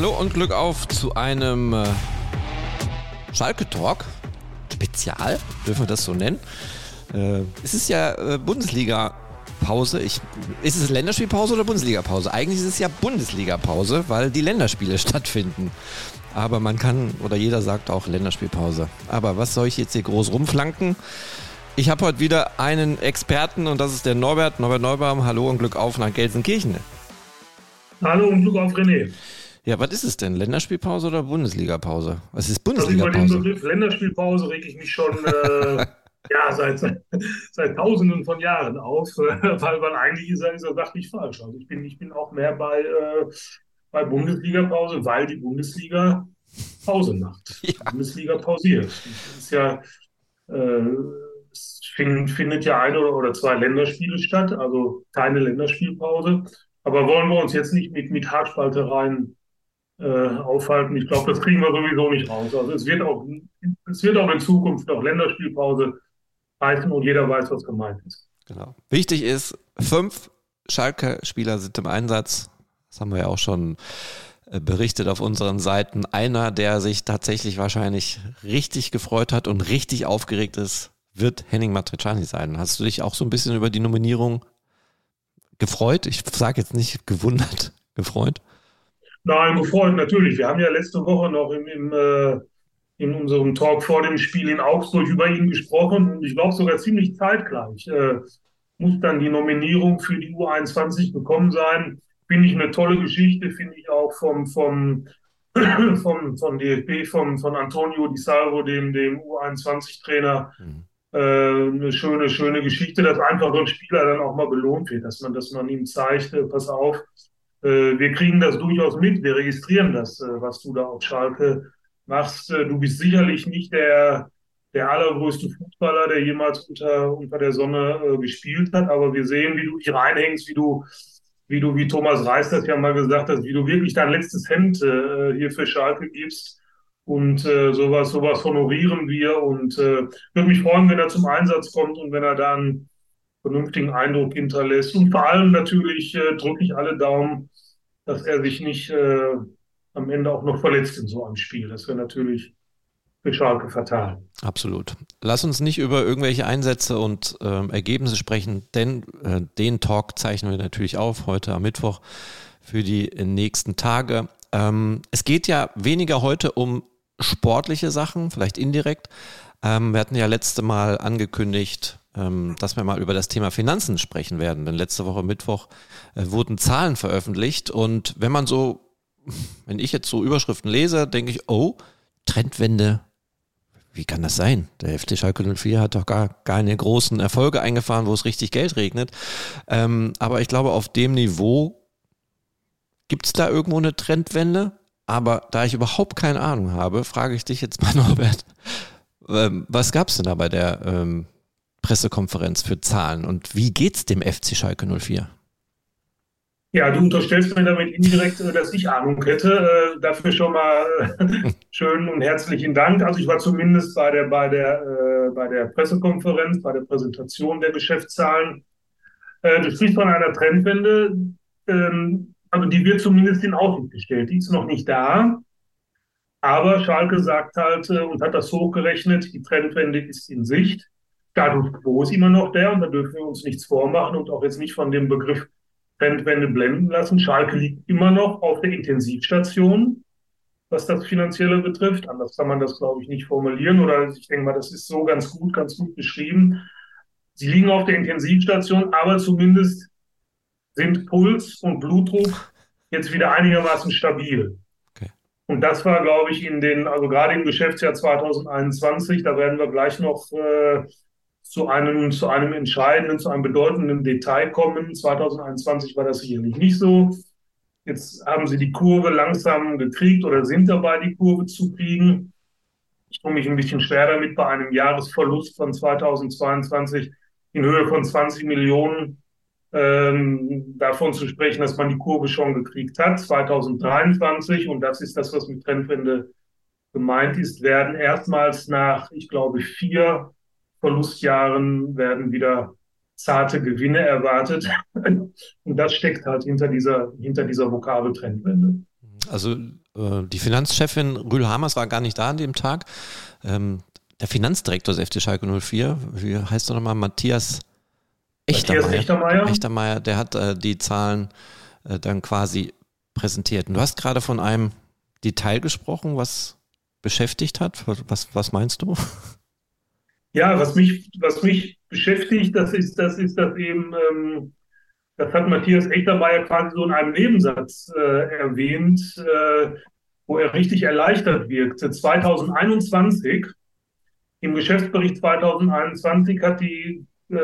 Hallo und Glück auf zu einem äh, Schalke-Talk. Spezial, dürfen wir das so nennen. Äh, es ist ja äh, Bundesliga-Pause. ist es Länderspielpause oder Bundesliga-Pause? Eigentlich ist es ja Bundesliga-Pause, weil die Länderspiele stattfinden. Aber man kann, oder jeder sagt auch Länderspielpause. Aber was soll ich jetzt hier groß rumflanken? Ich habe heute wieder einen Experten und das ist der Norbert, Norbert Neubaum. Hallo und Glück auf nach Gelsenkirchen. Hallo und Glück auf René. Ja, was ist es denn? Länderspielpause oder Bundesligapause? Was ist Bundesligapause? Also über den Begriff Länderspielpause reg ich mich schon äh, ja, seit, seit, seit, Tausenden von Jahren auf, weil, weil eigentlich ist dieser sachlich falsch. Also ich bin, ich bin auch mehr bei, äh, bei Bundesliga-Pause, weil die Bundesliga Pause macht. Ja. Die Bundesliga pausiert. Das ist ja, äh, es find, findet ja ein oder, oder zwei Länderspiele statt, also keine Länderspielpause. Aber wollen wir uns jetzt nicht mit, mit Haarspaltereien äh, aufhalten. Ich glaube, das kriegen wir sowieso nicht raus. Also es wird auch, es wird auch in Zukunft noch Länderspielpause heißen und jeder weiß, was gemeint ist. Genau. Wichtig ist, fünf Schalke-Spieler sind im Einsatz. Das haben wir ja auch schon äh, berichtet auf unseren Seiten. Einer, der sich tatsächlich wahrscheinlich richtig gefreut hat und richtig aufgeregt ist, wird Henning Matriciani sein. Hast du dich auch so ein bisschen über die Nominierung gefreut? Ich sage jetzt nicht gewundert, gefreut. Nein, gefreut, natürlich. Wir haben ja letzte Woche noch im, im äh, in unserem Talk vor dem Spiel in Augsburg über ihn gesprochen und ich glaube sogar ziemlich zeitgleich äh, muss dann die Nominierung für die U21 gekommen sein. Finde ich eine tolle Geschichte, finde ich auch vom, vom, vom, vom DFB, vom, von Antonio Di Salvo, dem, dem U21-Trainer, mhm. äh, eine schöne, schöne Geschichte, dass einfach so ein Spieler dann auch mal belohnt wird, dass man, dass man ihm zeigt, äh, pass auf, wir kriegen das durchaus mit, wir registrieren das, äh, was du da auf Schalke machst. Äh, du bist sicherlich nicht der, der allergrößte Fußballer, der jemals unter, unter der Sonne gespielt hat, aber wir sehen, wie du dich reinhängst, wie du, wie du, wie Thomas Reis das ja mal gesagt hat, wie du wirklich dein letztes Hemd hier für Schalke gibst. Und äh, sowas, sowas honorieren wir und äh, würde mich freuen, wenn er zum Einsatz kommt und wenn er dann vernünftigen Eindruck hinterlässt. Und vor allem natürlich äh, drücke ich alle Daumen, dass er sich nicht äh, am Ende auch noch verletzt in so einem Spiel. Das wäre natürlich für Schalke fatal. Absolut. Lass uns nicht über irgendwelche Einsätze und ähm, Ergebnisse sprechen, denn äh, den Talk zeichnen wir natürlich auf heute am Mittwoch für die nächsten Tage. Ähm, es geht ja weniger heute um sportliche Sachen, vielleicht indirekt. Ähm, wir hatten ja letzte Mal angekündigt, dass wir mal über das Thema Finanzen sprechen werden. Denn letzte Woche Mittwoch äh, wurden Zahlen veröffentlicht und wenn man so, wenn ich jetzt so Überschriften lese, denke ich, oh, Trendwende. Wie kann das sein? Der FC Schalke 04 hat doch gar keine großen Erfolge eingefahren, wo es richtig Geld regnet. Ähm, aber ich glaube, auf dem Niveau gibt es da irgendwo eine Trendwende. Aber da ich überhaupt keine Ahnung habe, frage ich dich jetzt mal, Norbert, ähm, was gab es denn da bei der ähm, Pressekonferenz für Zahlen und wie geht's dem FC Schalke 04? Ja, du unterstellst mir damit indirekt, äh, dass ich Ahnung hätte. Äh, dafür schon mal äh, schönen und herzlichen Dank. Also ich war zumindest bei der, bei der, äh, bei der Pressekonferenz, bei der Präsentation der Geschäftszahlen. Äh, du sprichst von einer Trendwende. Ähm, also die wird zumindest in Aussicht gestellt. Die ist noch nicht da. Aber Schalke sagt halt und hat das hochgerechnet, die Trendwende ist in Sicht. Status quo ist immer noch der und da dürfen wir uns nichts vormachen und auch jetzt nicht von dem Begriff Trendwende blenden lassen. Schalke liegt immer noch auf der Intensivstation, was das Finanzielle betrifft. Anders kann man das, glaube ich, nicht formulieren oder ich denke mal, das ist so ganz gut, ganz gut beschrieben. Sie liegen auf der Intensivstation, aber zumindest sind Puls und Blutdruck jetzt wieder einigermaßen stabil. Okay. Und das war, glaube ich, in den, also gerade im Geschäftsjahr 2021, da werden wir gleich noch äh, zu einem, zu einem entscheidenden, zu einem bedeutenden Detail kommen. 2021 war das sicherlich nicht so. Jetzt haben sie die Kurve langsam gekriegt oder sind dabei, die Kurve zu kriegen. Ich tue mich ein bisschen schwer damit, bei einem Jahresverlust von 2022 in Höhe von 20 Millionen ähm, davon zu sprechen, dass man die Kurve schon gekriegt hat. 2023, und das ist das, was mit Trendwende gemeint ist, werden erstmals nach, ich glaube, vier Verlustjahren werden wieder zarte Gewinne erwartet. Und das steckt halt hinter dieser, hinter dieser Vokabeltrendwende. Also äh, die Finanzchefin Rühl Hamers war gar nicht da an dem Tag. Ähm, der Finanzdirektor des FC Schalke 04, wie heißt er nochmal, Matthias Echtermeier. Matthias Echtermeier. Echtermeier, der hat äh, die Zahlen äh, dann quasi präsentiert. Und du hast gerade von einem Detail gesprochen, was beschäftigt hat. Was, was meinst du? Ja, was mich, was mich beschäftigt, das ist, das ist, dass eben, ähm, das hat Matthias Echtermeier quasi so in einem Nebensatz äh, erwähnt, äh, wo er richtig erleichtert wirkte. 2021, im Geschäftsbericht 2021 hat die, äh,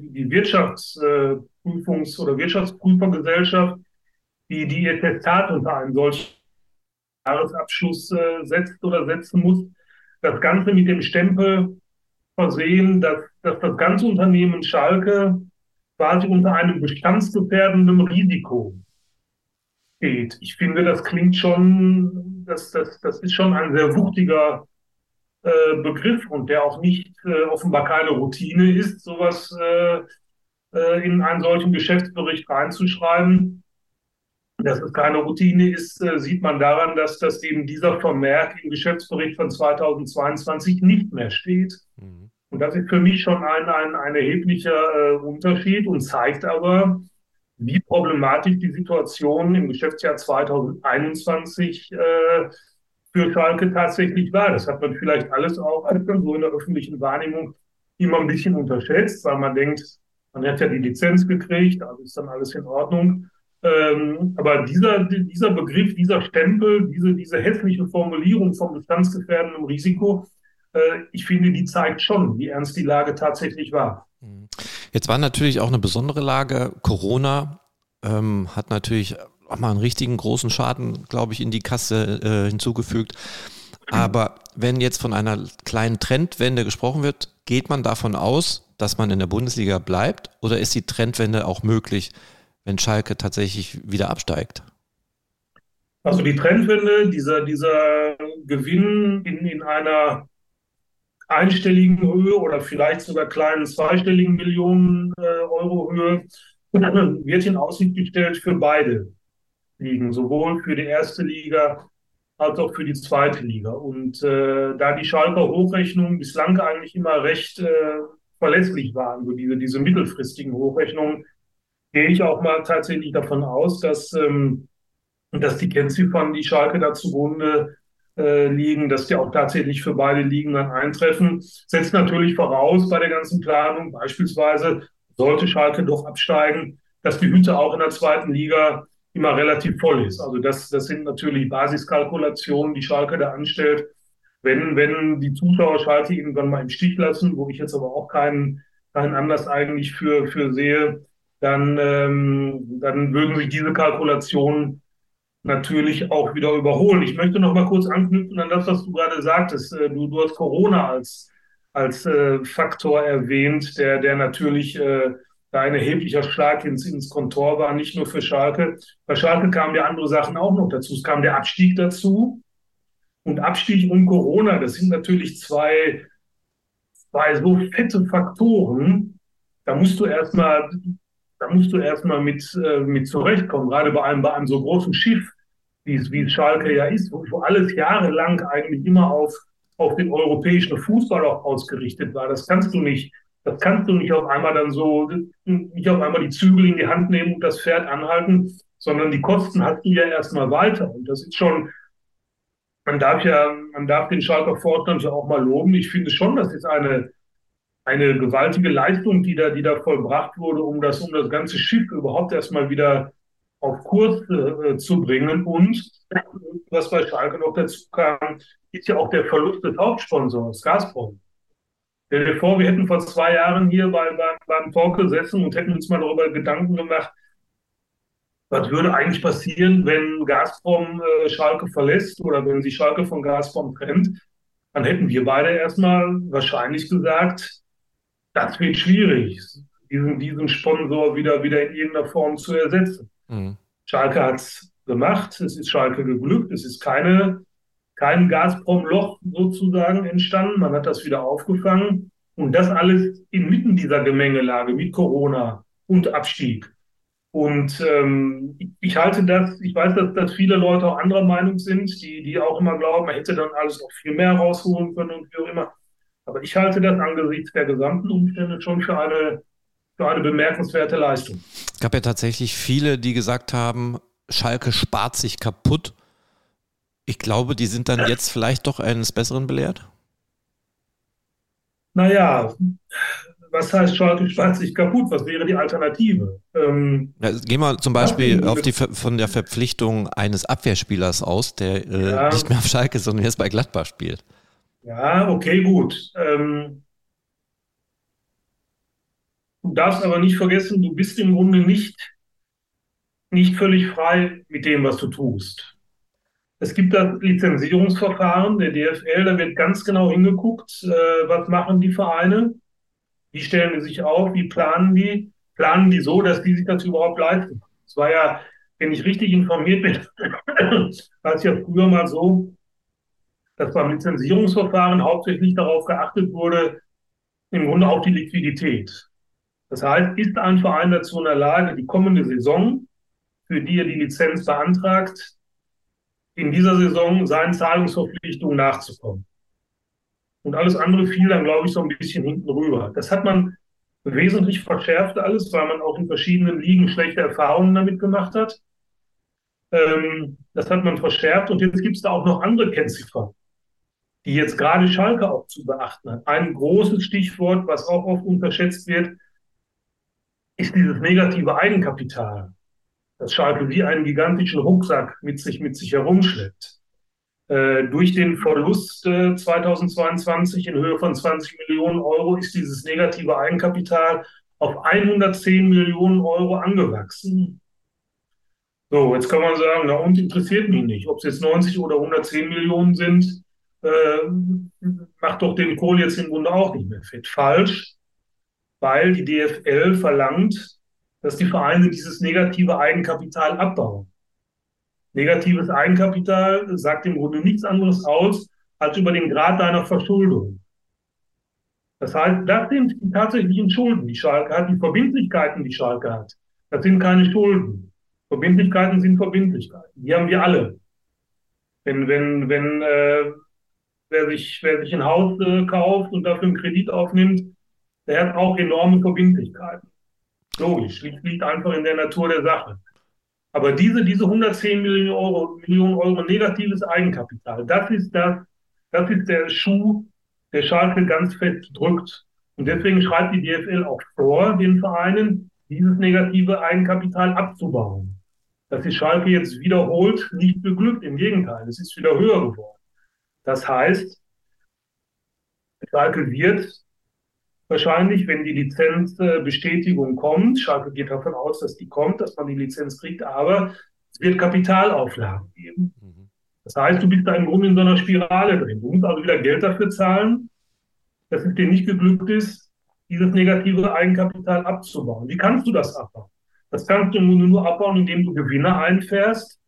die Wirtschaftsprüfungs- oder Wirtschaftsprüfergesellschaft, die die ihr Testat unter einen solchen Jahresabschluss äh, setzt oder setzen muss, das Ganze mit dem Stempel versehen, dass, dass das ganze Unternehmen Schalke quasi unter einem bestandsgefährdenden Risiko steht. Ich finde, das klingt schon, das, das, das ist schon ein sehr wuchtiger äh, Begriff und der auch nicht äh, offenbar keine Routine ist, sowas äh, äh in einen solchen Geschäftsbericht reinzuschreiben. Dass es keine Routine ist, äh, sieht man daran, dass das eben dieser Vermerk im Geschäftsbericht von 2022 nicht mehr steht. Mhm. Und das ist für mich schon ein, ein, ein erheblicher äh, Unterschied und zeigt aber, wie problematisch die Situation im Geschäftsjahr 2021 äh, für Schalke tatsächlich war. Das hat man vielleicht alles auch so in der öffentlichen Wahrnehmung immer ein bisschen unterschätzt, weil man denkt, man hat ja die Lizenz gekriegt, also ist dann alles in Ordnung. Ähm, aber dieser, dieser Begriff, dieser Stempel, diese, diese hässliche Formulierung vom bestandsgefährdenden Risiko, ich finde, die zeigt schon, wie ernst die Lage tatsächlich war. Jetzt war natürlich auch eine besondere Lage. Corona ähm, hat natürlich auch mal einen richtigen großen Schaden, glaube ich, in die Kasse äh, hinzugefügt. Aber wenn jetzt von einer kleinen Trendwende gesprochen wird, geht man davon aus, dass man in der Bundesliga bleibt oder ist die Trendwende auch möglich, wenn Schalke tatsächlich wieder absteigt? Also die Trendwende, dieser, dieser Gewinn in, in einer einstelligen Höhe oder vielleicht sogar kleinen zweistelligen Millionen äh, Euro Höhe wird in Aussicht gestellt für beide Ligen, sowohl für die erste Liga als auch für die zweite Liga. Und äh, da die Schalker Hochrechnungen bislang eigentlich immer recht äh, verlässlich waren, so diese, diese mittelfristigen Hochrechnungen, gehe ich auch mal tatsächlich davon aus, dass, ähm, dass die Kennziffern, die Schalke da zugrunde äh, liegen, dass die auch tatsächlich für beide Ligen dann eintreffen. Setzt natürlich voraus bei der ganzen Planung, beispielsweise sollte Schalke doch absteigen, dass die Hütte auch in der zweiten Liga immer relativ voll ist. Also das, das sind natürlich Basiskalkulationen, die Schalke da anstellt. Wenn, wenn die Zuschauer Schalke irgendwann mal im Stich lassen, wo ich jetzt aber auch keinen, keinen Anlass eigentlich für, für sehe, dann, ähm, dann würden sich diese Kalkulationen natürlich auch wieder überholen. Ich möchte noch mal kurz anknüpfen an das, was du gerade sagtest. Äh, du, du hast Corona als, als äh, Faktor erwähnt, der, der natürlich äh, da ein erheblicher Schlag ins, ins Kontor war, nicht nur für Schalke. Bei Schalke kamen ja andere Sachen auch noch dazu. Es kam der Abstieg dazu. Und Abstieg und Corona, das sind natürlich zwei, zwei so fette Faktoren. Da musst du erstmal da musst du erstmal mit, äh, mit zurechtkommen, gerade bei einem, bei einem so großen Schiff, wie es, wie es Schalke ja ist, wo, wo alles jahrelang eigentlich immer auf, auf den europäischen Fußball auch ausgerichtet war. Das kannst du nicht, das kannst du nicht auf einmal dann so, nicht auf einmal die Zügel in die Hand nehmen und das Pferd anhalten, sondern die Kosten hast du ja erstmal weiter. Und das ist schon, man darf ja, man darf den Schalker Vorstand ja auch mal loben. Ich finde schon, das ist eine, eine gewaltige Leistung, die da, die da vollbracht wurde, um das, um das ganze Schiff überhaupt erstmal wieder auf Kurs äh, zu bringen. Und was bei Schalke noch dazu kam, ist ja auch der Verlust des Hauptsponsors, Gazprom. Stell dir vor, wir hätten vor zwei Jahren hier bei, bei, beim Talk gesessen und hätten uns mal darüber Gedanken gemacht, was würde eigentlich passieren, wenn Gazprom äh, Schalke verlässt oder wenn sich Schalke von Gazprom trennt? Dann hätten wir beide erstmal wahrscheinlich gesagt, das wird schwierig, diesen, diesen Sponsor wieder, wieder in irgendeiner Form zu ersetzen. Mhm. Schalke hat es gemacht, es ist Schalke geglückt, es ist keine, kein Gazprom-Loch sozusagen entstanden, man hat das wieder aufgefangen und das alles inmitten dieser Gemengelage mit Corona und Abstieg. Und ähm, ich, halte das, ich weiß, dass, dass viele Leute auch anderer Meinung sind, die, die auch immer glauben, man hätte dann alles noch viel mehr rausholen können und wie auch immer. Aber ich halte das angesichts der gesamten Umstände schon für eine, für eine bemerkenswerte Leistung. Es gab ja tatsächlich viele, die gesagt haben, Schalke spart sich kaputt. Ich glaube, die sind dann jetzt vielleicht doch eines Besseren belehrt? Naja, was heißt Schalke spart sich kaputt? Was wäre die Alternative? Ähm, ja, gehen wir zum Beispiel auf die, von der Verpflichtung eines Abwehrspielers aus, der äh, ja, nicht mehr auf Schalke, sondern jetzt bei Gladbach spielt. Ja, okay, gut. Ähm, du darfst aber nicht vergessen, du bist im Grunde nicht, nicht völlig frei mit dem, was du tust. Es gibt das Lizenzierungsverfahren der DFL, da wird ganz genau hingeguckt, äh, was machen die Vereine, wie stellen die sich auf, wie planen die, planen die so, dass die sich das überhaupt leisten. Es war ja, wenn ich richtig informiert bin, war es ja früher mal so, dass beim Lizenzierungsverfahren hauptsächlich darauf geachtet wurde, im Grunde auf die Liquidität. Das heißt, ist ein Verein dazu in der Lage, die kommende Saison, für die er die Lizenz beantragt, in dieser Saison seinen Zahlungsverpflichtungen nachzukommen. Und alles andere fiel dann, glaube ich, so ein bisschen hinten rüber. Das hat man wesentlich verschärft alles, weil man auch in verschiedenen Ligen schlechte Erfahrungen damit gemacht hat. Ähm, das hat man verschärft und jetzt gibt es da auch noch andere Kennziffern die jetzt gerade Schalke auch zu beachten hat. Ein großes Stichwort, was auch oft unterschätzt wird, ist dieses negative Eigenkapital, das Schalke wie einen gigantischen Rucksack mit sich, mit sich herumschleppt. Äh, durch den Verlust äh, 2022 in Höhe von 20 Millionen Euro ist dieses negative Eigenkapital auf 110 Millionen Euro angewachsen. So, jetzt kann man sagen, na und interessiert mich nicht, ob es jetzt 90 oder 110 Millionen sind äh, macht doch den Kohl jetzt im Grunde auch nicht mehr fit. Falsch, weil die DFL verlangt, dass die Vereine dieses negative Eigenkapital abbauen. Negatives Eigenkapital sagt im Grunde nichts anderes aus als über den Grad deiner Verschuldung. Das heißt, das sind die tatsächlichen Schulden, die Schalke hat, die Verbindlichkeiten, die Schalke hat. Das sind keine Schulden. Verbindlichkeiten sind Verbindlichkeiten. Die haben wir alle. Wenn, wenn, wenn äh, wer sich, wer sich ein Haus äh, kauft und dafür einen Kredit aufnimmt, der hat auch enorme Verbindlichkeiten. Logisch, liegt, einfach in der Natur der Sache. Aber diese, diese 110 Millionen Euro, Millionen Euro negatives Eigenkapital, das ist das, das ist der Schuh, der Schalke ganz fest drückt. Und deswegen schreibt die DFL auch vor, den Vereinen, dieses negative Eigenkapital abzubauen. Das ist Schalke jetzt wiederholt nicht beglückt. Im Gegenteil, es ist wieder höher geworden. Das heißt, Schalke wird wahrscheinlich, wenn die Lizenzbestätigung kommt, Schalke geht davon aus, dass die kommt, dass man die Lizenz kriegt, aber es wird Kapitalauflagen geben. Mhm. Das heißt, du bist da im Grunde in so einer Spirale drin. Du musst also wieder Geld dafür zahlen, dass es dir nicht geglückt ist, dieses negative Eigenkapital abzubauen. Wie kannst du das abbauen? Das kannst du nur abbauen, indem du Gewinne einfährst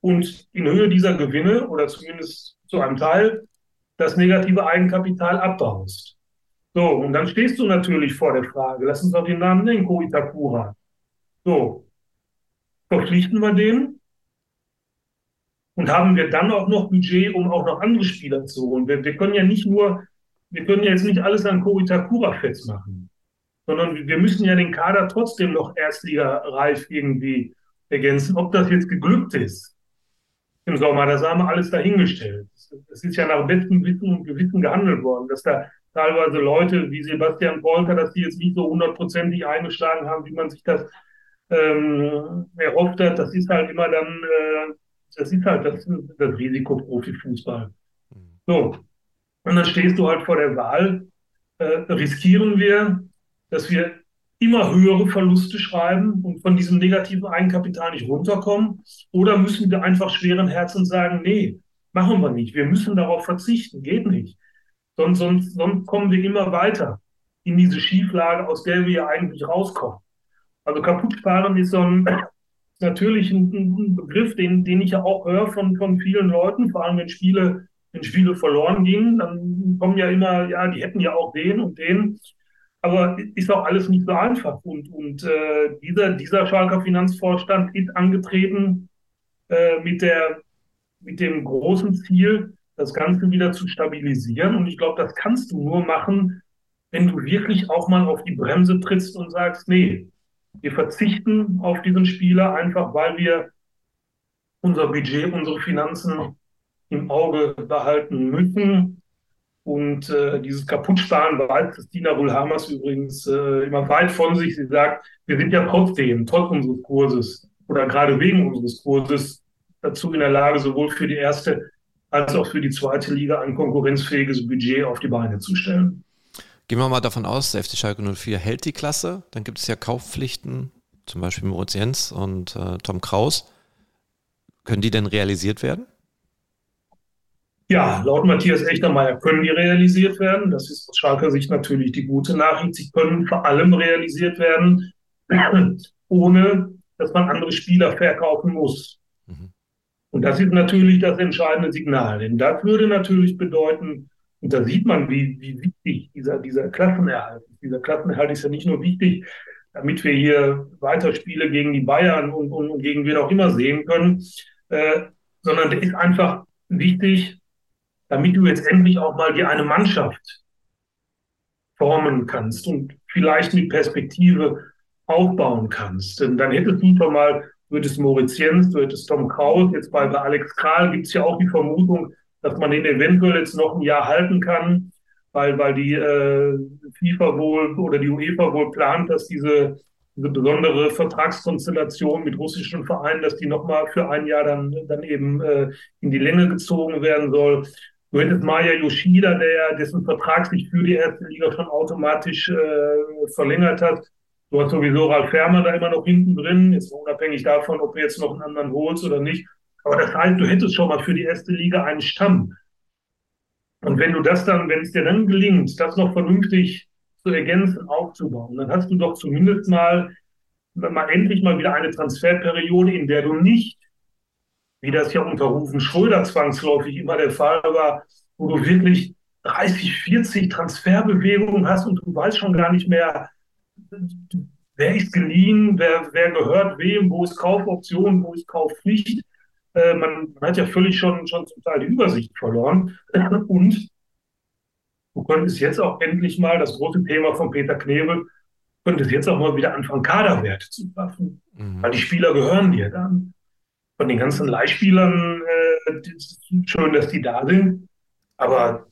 und in Höhe dieser Gewinne oder zumindest zu einem Teil das negative Eigenkapital abbaust. So, und dann stehst du natürlich vor der Frage, lass uns doch den Namen nennen, Koitakura. So, verpflichten wir den? Und haben wir dann auch noch Budget, um auch noch andere Spieler zu holen? Wir, wir können ja nicht nur, wir können ja jetzt nicht alles an Koitakura festmachen, sondern wir müssen ja den Kader trotzdem noch erstligareif irgendwie ergänzen. Ob das jetzt geglückt ist, im Sommer. Das haben wir alles dahingestellt. Es ist ja nach bestem Wissen und Gewissen gehandelt worden, dass da teilweise Leute wie Sebastian Polter, dass die jetzt nicht so hundertprozentig eingeschlagen haben, wie man sich das ähm, erhofft hat. Das ist halt immer dann, äh, das ist halt das, das Risiko Profifußball. So. Und dann stehst du halt vor der Wahl, äh, riskieren wir, dass wir immer höhere Verluste schreiben und von diesem negativen Eigenkapital nicht runterkommen? Oder müssen wir einfach schweren Herzens sagen, nee, machen wir nicht. Wir müssen darauf verzichten. Geht nicht. Sonst, sonst, sonst kommen wir immer weiter in diese Schieflage, aus der wir ja eigentlich rauskommen. Also kaputt sparen ist so ein, natürlich ein, ein, Begriff, den, den ich ja auch höre von, von vielen Leuten, vor allem wenn Spiele, wenn Spiele verloren gingen, dann kommen ja immer, ja, die hätten ja auch den und den. aber ist auch alles nicht so einfach. Und, und äh, dieser, dieser Schalker Finanzvorstand ist angetreten äh, mit, der, mit dem großen Ziel, das Ganze wieder zu stabilisieren. Und ich glaube, das kannst du nur machen, wenn du wirklich auch mal auf die Bremse trittst und sagst, nee, wir verzichten auf diesen Spieler einfach, weil wir unser Budget, unsere Finanzen im Auge behalten müssen. Und äh, dieses Kaputtsparen weiß Christina Rulhamers übrigens äh, immer weit von sich. Sie sagt, wir sind ja trotzdem, trotz unseres Kurses oder gerade wegen unseres Kurses dazu in der Lage, sowohl für die erste als auch für die zweite Liga ein konkurrenzfähiges Budget auf die Beine zu stellen. Gehen wir mal davon aus, der FC Schalke 04 hält die Klasse. Dann gibt es ja Kaufpflichten, zum Beispiel Moritz Jens und äh, Tom Kraus. Können die denn realisiert werden? Ja, laut Matthias Echtermeier können die realisiert werden. Das ist aus Schalker Sicht natürlich die gute Nachricht. Sie können vor allem realisiert werden, ohne dass man andere Spieler verkaufen muss. Und das ist natürlich das entscheidende Signal. Denn das würde natürlich bedeuten, und da sieht man, wie, wie wichtig dieser, dieser Klassenerhalt ist. Dieser Klassenerhalt ist ja nicht nur wichtig, damit wir hier weiter Spiele gegen die Bayern und, und, und gegen wen auch immer sehen können, äh, sondern der ist einfach wichtig, damit du jetzt endlich auch mal dir eine Mannschaft formen kannst und vielleicht mit Perspektive aufbauen kannst. Denn dann hättest du schon mal, du hättest Moritz Jens, du hättest Tom Kraus, jetzt bei, bei Alex Kral gibt es ja auch die Vermutung, dass man den eventuell jetzt noch ein Jahr halten kann, weil, weil die äh, FIFA wohl oder die UEFA wohl plant, dass diese, diese besondere Vertragskonstellation mit russischen Vereinen, dass die nochmal für ein Jahr dann, dann eben äh, in die Länge gezogen werden soll. Du hättest Maya Yoshida, der dessen Vertrag sich für die erste Liga schon automatisch äh, verlängert hat. Du hast sowieso Ralf Fermer da immer noch hinten drin, jetzt unabhängig davon, ob du jetzt noch einen anderen holst oder nicht. Aber das heißt, du hättest schon mal für die erste Liga einen Stamm. Und wenn du das dann, wenn es dir dann gelingt, das noch vernünftig zu ergänzen, aufzubauen, dann hast du doch zumindest mal, mal endlich mal wieder eine Transferperiode, in der du nicht, wie das ja unter Rufen Schröder zwangsläufig immer der Fall war, wo du wirklich 30, 40 Transferbewegungen hast und du weißt schon gar nicht mehr, wer ist geliehen, wer, wer gehört wem, wo ist Kaufoption, wo ist Kaufpflicht. Äh, man, hat ja völlig schon, schon zum Teil die Übersicht verloren. Und du könntest jetzt auch endlich mal das große Thema von Peter Knebel, könntest jetzt auch mal wieder anfangen, Kaderwerte zu schaffen. Mhm. Weil die Spieler gehören dir dann. Von den ganzen Leihspielern, äh, schön, dass die da sind, aber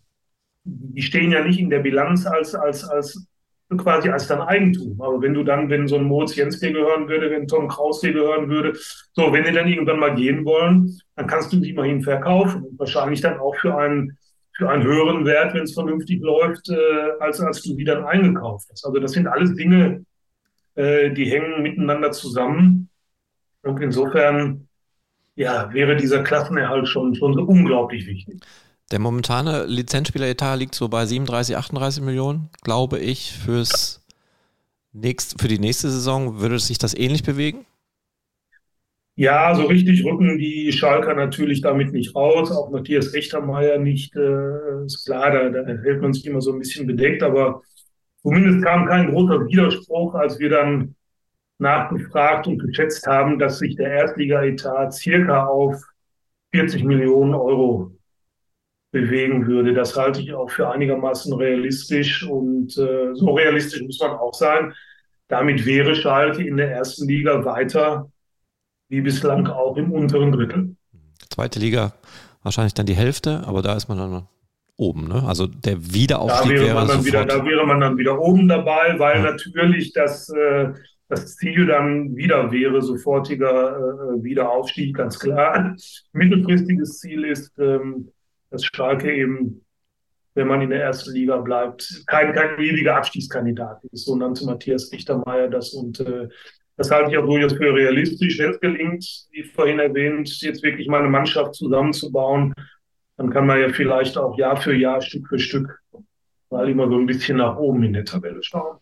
die stehen ja nicht in der Bilanz als, als, als quasi als dein Eigentum. Aber wenn du dann, wenn so ein Moritz Jens dir gehören würde, wenn Tom Kraus dir gehören würde, so, wenn die dann irgendwann mal gehen wollen, dann kannst du die immerhin verkaufen und wahrscheinlich dann auch für einen, für einen höheren Wert, wenn es vernünftig läuft, äh, als, als du die dann eingekauft hast. Also das sind alles Dinge, äh, die hängen miteinander zusammen. Und insofern, ja, wäre dieser Klassenerhalt schon, schon so unglaublich wichtig. Der momentane Lizenzspieleretat liegt so bei 37, 38 Millionen, glaube ich. Fürs nächst, für die nächste Saison würde sich das ähnlich bewegen? Ja, so richtig rücken die Schalker natürlich damit nicht raus, auch Matthias Echtermeier nicht. Äh, ist klar, da, da hält man sich immer so ein bisschen bedeckt, aber zumindest kam kein großer Widerspruch, als wir dann nachgefragt und geschätzt haben, dass sich der Erstliga-Etat circa auf 40 Millionen Euro bewegen würde. Das halte ich auch für einigermaßen realistisch und äh, so realistisch muss man auch sein. Damit wäre Schalke in der ersten Liga weiter wie bislang auch im unteren Drittel. Zweite Liga wahrscheinlich dann die Hälfte, aber da ist man dann oben. Ne? Also der Wiederaufstieg da wäre, man dann wieder, Da wäre man dann wieder oben dabei, weil ja. natürlich das, äh, das Ziel dann wieder wäre, sofortiger äh, Wiederaufstieg, ganz klar. Mittelfristiges Ziel ist, ähm, dass Schalke eben, wenn man in der ersten Liga bleibt, kein, kein ewiger Abstiegskandidat ist. So nannte Matthias Richtermeier das und äh, das halte ich auch durchaus für realistisch. Wenn es gelingt, wie vorhin erwähnt, jetzt wirklich mal eine Mannschaft zusammenzubauen, dann kann man ja vielleicht auch Jahr für Jahr, Stück für Stück mal immer so ein bisschen nach oben in der Tabelle schauen.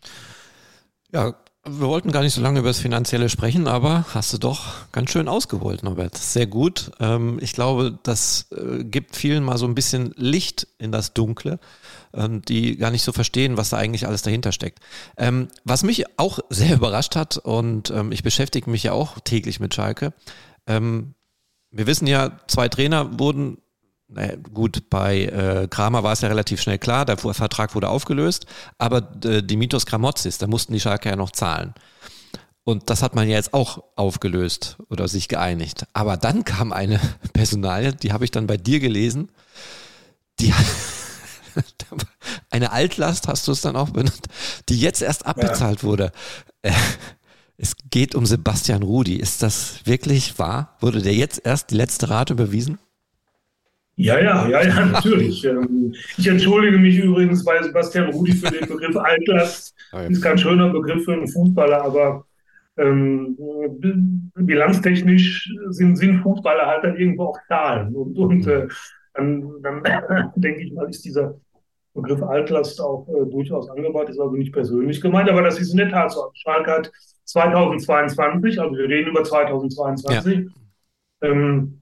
Ja, Wir wollten gar nicht so lange über das Finanzielle sprechen, aber hast du doch ganz schön ausgeholt, Norbert. Sehr gut. Ähm, ich glaube, das äh, gibt vielen mal so ein bisschen Licht in das Dunkle, ähm, die gar nicht so verstehen, was da eigentlich alles dahinter steckt. Ähm, was mich auch sehr überrascht hat, und ich beschäftige mich ja auch täglich mit Schalke, wir wissen ja, zwei Trainer wurden naja, gut, bei äh, Kramer war es ja relativ schnell klar, der Vertrag wurde aufgelöst, aber äh, Dimitos Kramotzis, da mussten die Schalke ja noch zahlen. Und das hat man ja jetzt auch aufgelöst oder sich geeinigt. Aber dann kam eine Personalie, die habe ich dann bei dir gelesen, die eine Altlast, hast du es dann auch benannt, die jetzt erst abbezahlt ja. wurde. Äh, es geht um Sebastian Rudi. Ist das wirklich wahr? Wurde der jetzt erst die letzte Rate überwiesen? Ja, ja, ja, ja, natürlich. Ähm, ich entschuldige mich übrigens bei Sebastian Rudi für den Begriff Altlast. Das ah, ist kein schöner Begriff für einen Fußballer, aber ähm, bilanztechnisch sind, sind Fußballer halt dann irgendwo auch Zahlen. Und, und mhm. äh, dann, dann denke ich mal, ist dieser Begriff Altlast auch äh, durchaus angebracht, ist also nicht persönlich gemeint, aber das ist in der Tat so. Schalke hat 2022, also wir reden über 2022, ja. ähm,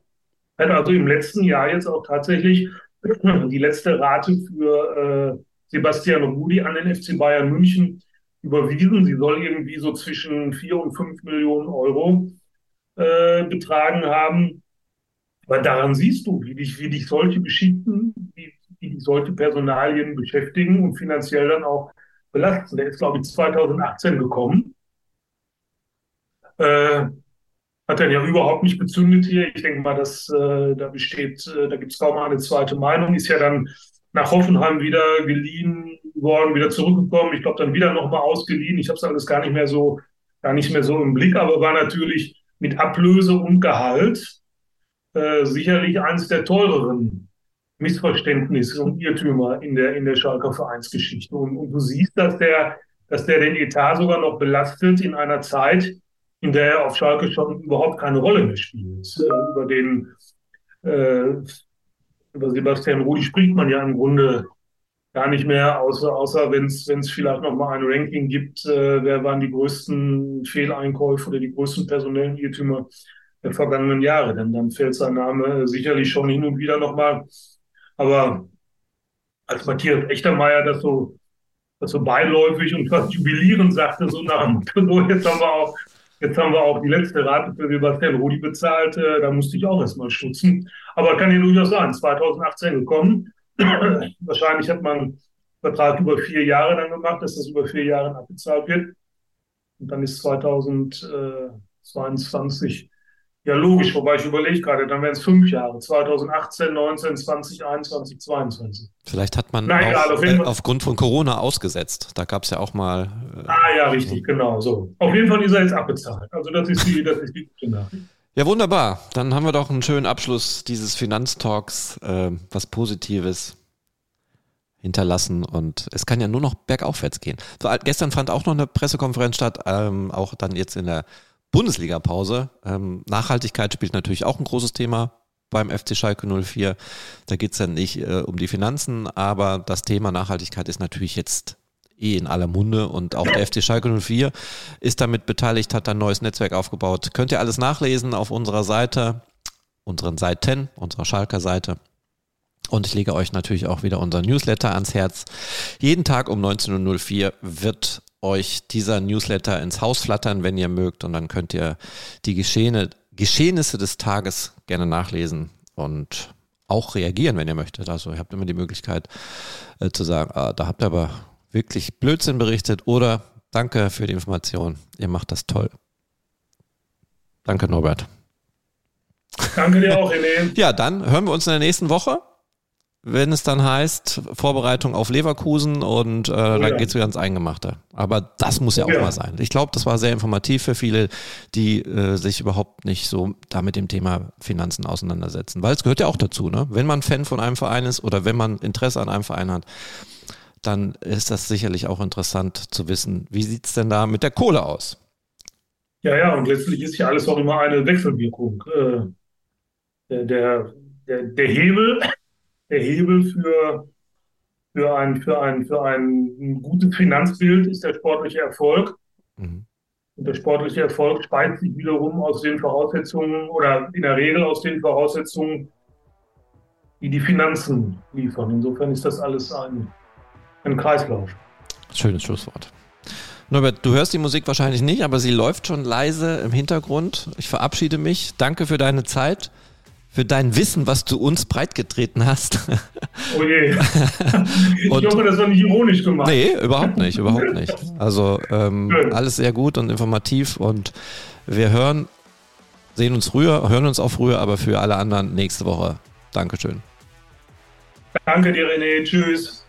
hat also im letzten Jahr jetzt auch tatsächlich die letzte Rate für äh, Sebastian Rudi an den FC Bayern München überwiesen. Sie soll irgendwie so zwischen 4 und 5 Millionen Euro äh, betragen haben. Aber daran siehst du, wie dich, wie dich solche Geschichten, wie, wie dich solche Personalien beschäftigen und finanziell dann auch belasten. Der ist, glaube ich, 2018 gekommen. Äh, hat er ja überhaupt nicht bezündet hier. Ich denke mal, dass äh, da besteht, äh, da gibt es kaum eine zweite Meinung. Ist ja dann nach Hoffenheim wieder geliehen worden, wieder zurückgekommen. Ich glaube, dann wieder nochmal ausgeliehen. Ich habe es alles gar nicht mehr so, gar nicht mehr so im Blick, aber war natürlich mit Ablöse und Gehalt äh, sicherlich eines der teureren Missverständnisse und Irrtümer in der, in der Schalker Vereinsgeschichte. Und, und du siehst, dass der, dass der den Etat sogar noch belastet in einer Zeit, der er auf Schalke schon überhaupt keine Rolle mehr spielt. Äh, über den äh, über Sebastian Rudi spricht man ja im Grunde gar nicht mehr, außer, außer wenn es vielleicht noch mal ein Ranking gibt, äh, wer waren die größten Fehleinkäufe oder die größten personellen Irrtümer der vergangenen Jahre. Denn dann fällt sein Name sicherlich schon hin und wieder noch mal. Aber als Matthias Echtermeier das so, das so beiläufig und fast jubilierend sagte, so nach dem so jetzt haben wir auch Jetzt haben wir auch die letzte Rate für Sebastian Rudi bezahlt. Äh, da musste ich auch erstmal stutzen. Aber kann ja durchaus sein, 2018 gekommen. Wahrscheinlich hat man einen Vertrag über vier Jahre dann gemacht, dass das über vier Jahre abbezahlt wird. Und dann ist 2022 ja, logisch, wobei ich überlege gerade, dann wären es fünf Jahre. 2018, 19, 20, 21, 22. Vielleicht hat man Nein, auch, äh, aufgrund von Corona ausgesetzt. Da gab es ja auch mal. Äh, ah ja, richtig, genau so. Auf jeden Fall ist er jetzt abbezahlt. Also das ist die, das ist die gute Nachricht. Ja, wunderbar. Dann haben wir doch einen schönen Abschluss dieses Finanztalks, äh, was Positives hinterlassen und es kann ja nur noch bergaufwärts gehen. So, gestern fand auch noch eine Pressekonferenz statt, ähm, auch dann jetzt in der Bundesliga-Pause. Ähm, Nachhaltigkeit spielt natürlich auch ein großes Thema beim FC Schalke 04. Da geht es ja nicht äh, um die Finanzen, aber das Thema Nachhaltigkeit ist natürlich jetzt eh in aller Munde und auch der FC Schalke 04 ist damit beteiligt, hat ein neues Netzwerk aufgebaut. Könnt ihr alles nachlesen auf unserer Seite, unseren Seiten, unserer Schalker Seite. Und ich lege euch natürlich auch wieder unser Newsletter ans Herz. Jeden Tag um 19.04 Uhr wird euch dieser Newsletter ins Haus flattern, wenn ihr mögt. Und dann könnt ihr die Geschehene, Geschehnisse des Tages gerne nachlesen und auch reagieren, wenn ihr möchtet. Also ihr habt immer die Möglichkeit äh, zu sagen, ah, da habt ihr aber wirklich Blödsinn berichtet oder danke für die Information, ihr macht das toll. Danke, Norbert. Danke dir auch, Helene. ja, dann hören wir uns in der nächsten Woche wenn es dann heißt, Vorbereitung auf Leverkusen und äh, oh, dann ja. geht es wieder ins Eingemachte. Aber das muss ja auch ja. mal sein. Ich glaube, das war sehr informativ für viele, die äh, sich überhaupt nicht so da mit dem Thema Finanzen auseinandersetzen. Weil es gehört ja auch dazu, ne? Wenn man Fan von einem Verein ist oder wenn man Interesse an einem Verein hat, dann ist das sicherlich auch interessant zu wissen, wie sieht es denn da mit der Kohle aus? Ja, ja, und letztlich ist ja alles auch immer eine Wechselwirkung. Äh, der, der, der Hebel der Hebel für, für, ein, für, ein, für ein gutes Finanzbild ist der sportliche Erfolg. Mhm. Und der sportliche Erfolg speist sich wiederum aus den Voraussetzungen oder in der Regel aus den Voraussetzungen, die die Finanzen liefern. Insofern ist das alles ein, ein Kreislauf. Schönes Schlusswort. Norbert, du hörst die Musik wahrscheinlich nicht, aber sie läuft schon leise im Hintergrund. Ich verabschiede mich. Danke für deine Zeit, für dein Wissen, was du uns breitgetreten hast. Oh je. ich hoffe, das war nicht ironisch gemacht. Nee, überhaupt nicht, überhaupt nicht. Also ähm, alles sehr gut und informativ und wir hören, sehen uns früher, hören uns auch früher, aber für alle anderen nächste Woche. Dankeschön. Danke dir, René. Tschüss.